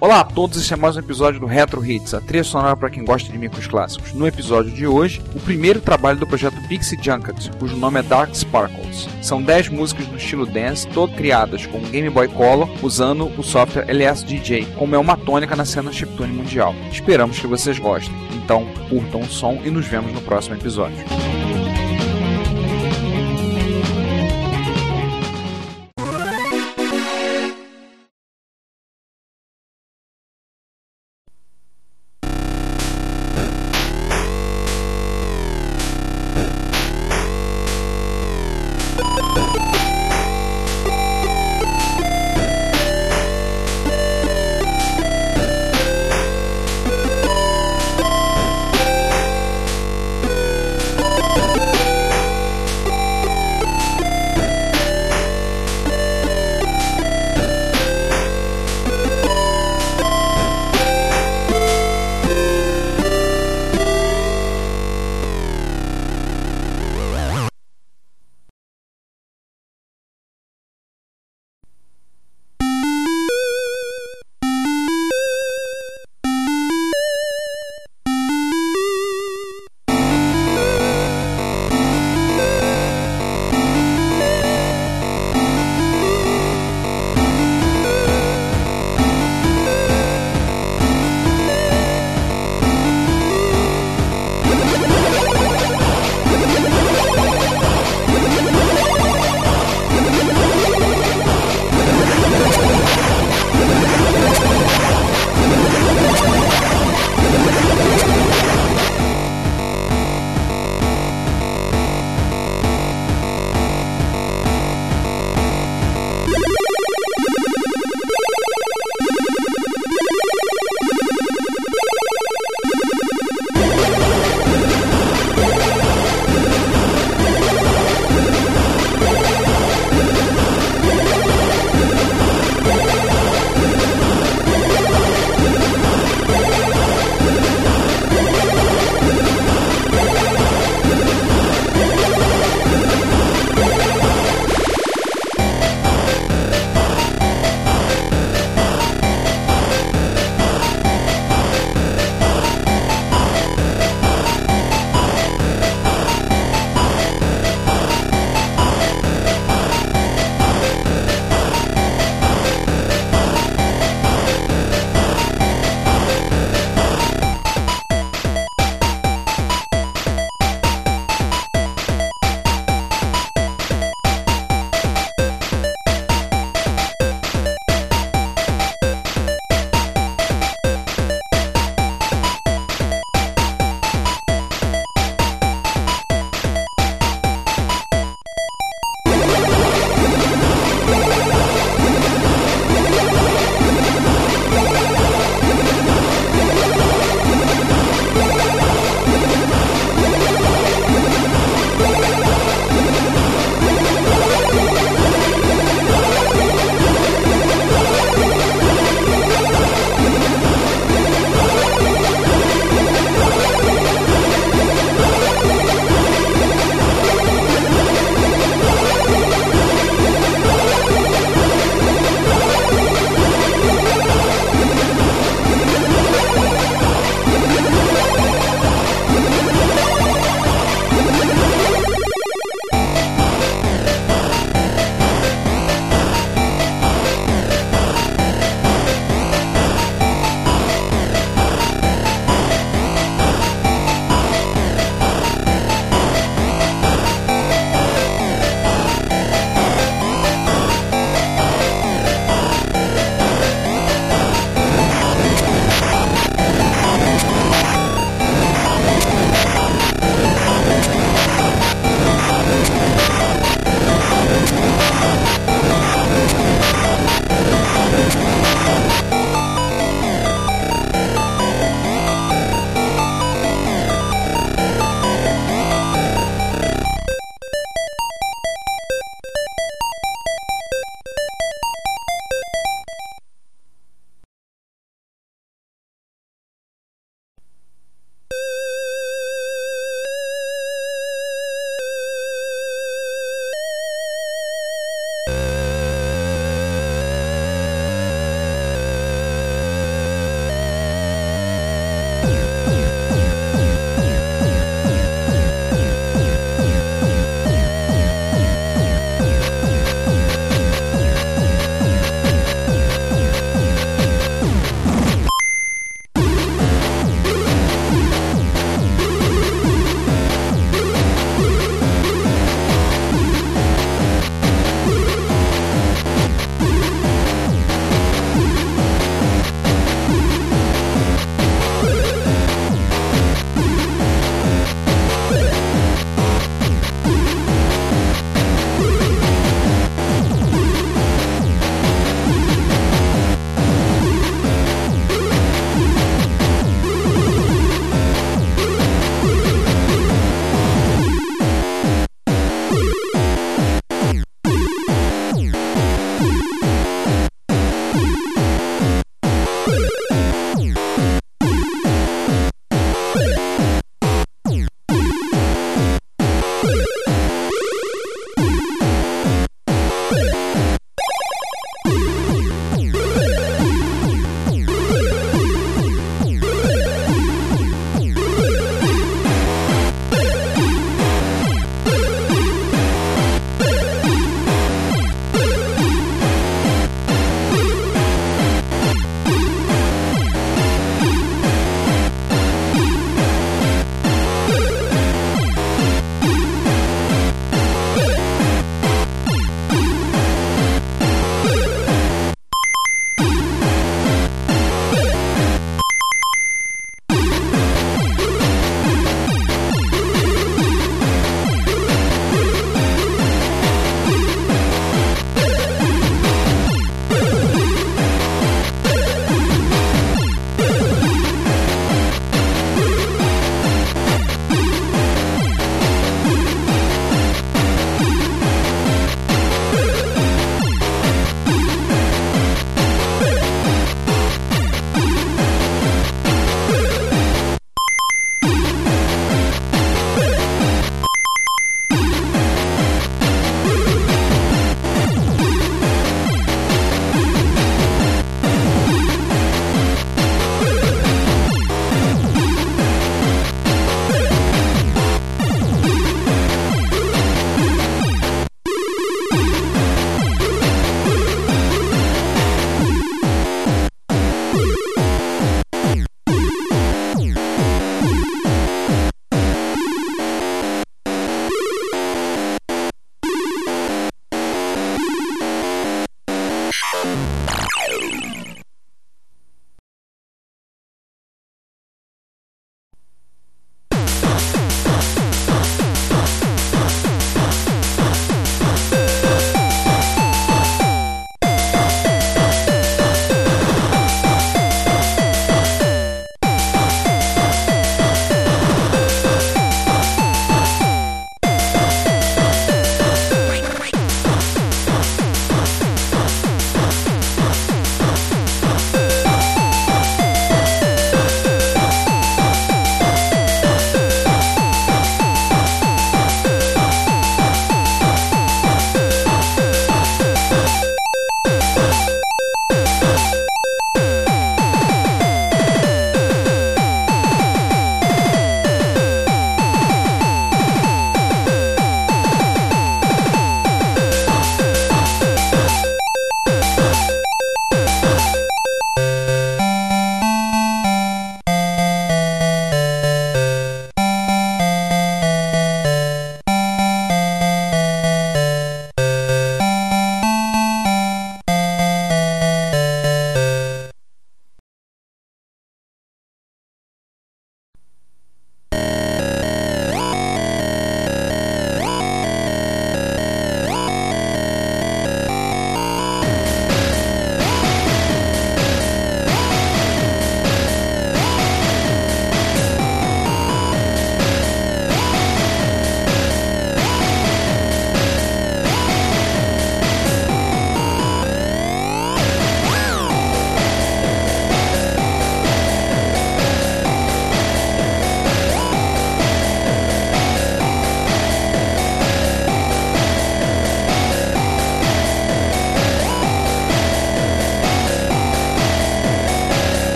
Olá a todos, este é mais um episódio do Retro Hits, a trilha sonora para quem gosta de micros clássicos. No episódio de hoje, o primeiro trabalho do projeto Pixie Junket, cujo nome é Dark Sparkles. São 10 músicas no estilo dance, todas criadas com Game Boy Color, usando o software LSDJ, como é uma tônica na cena chiptune mundial. Esperamos que vocês gostem. Então, curtam o som e nos vemos no próximo episódio.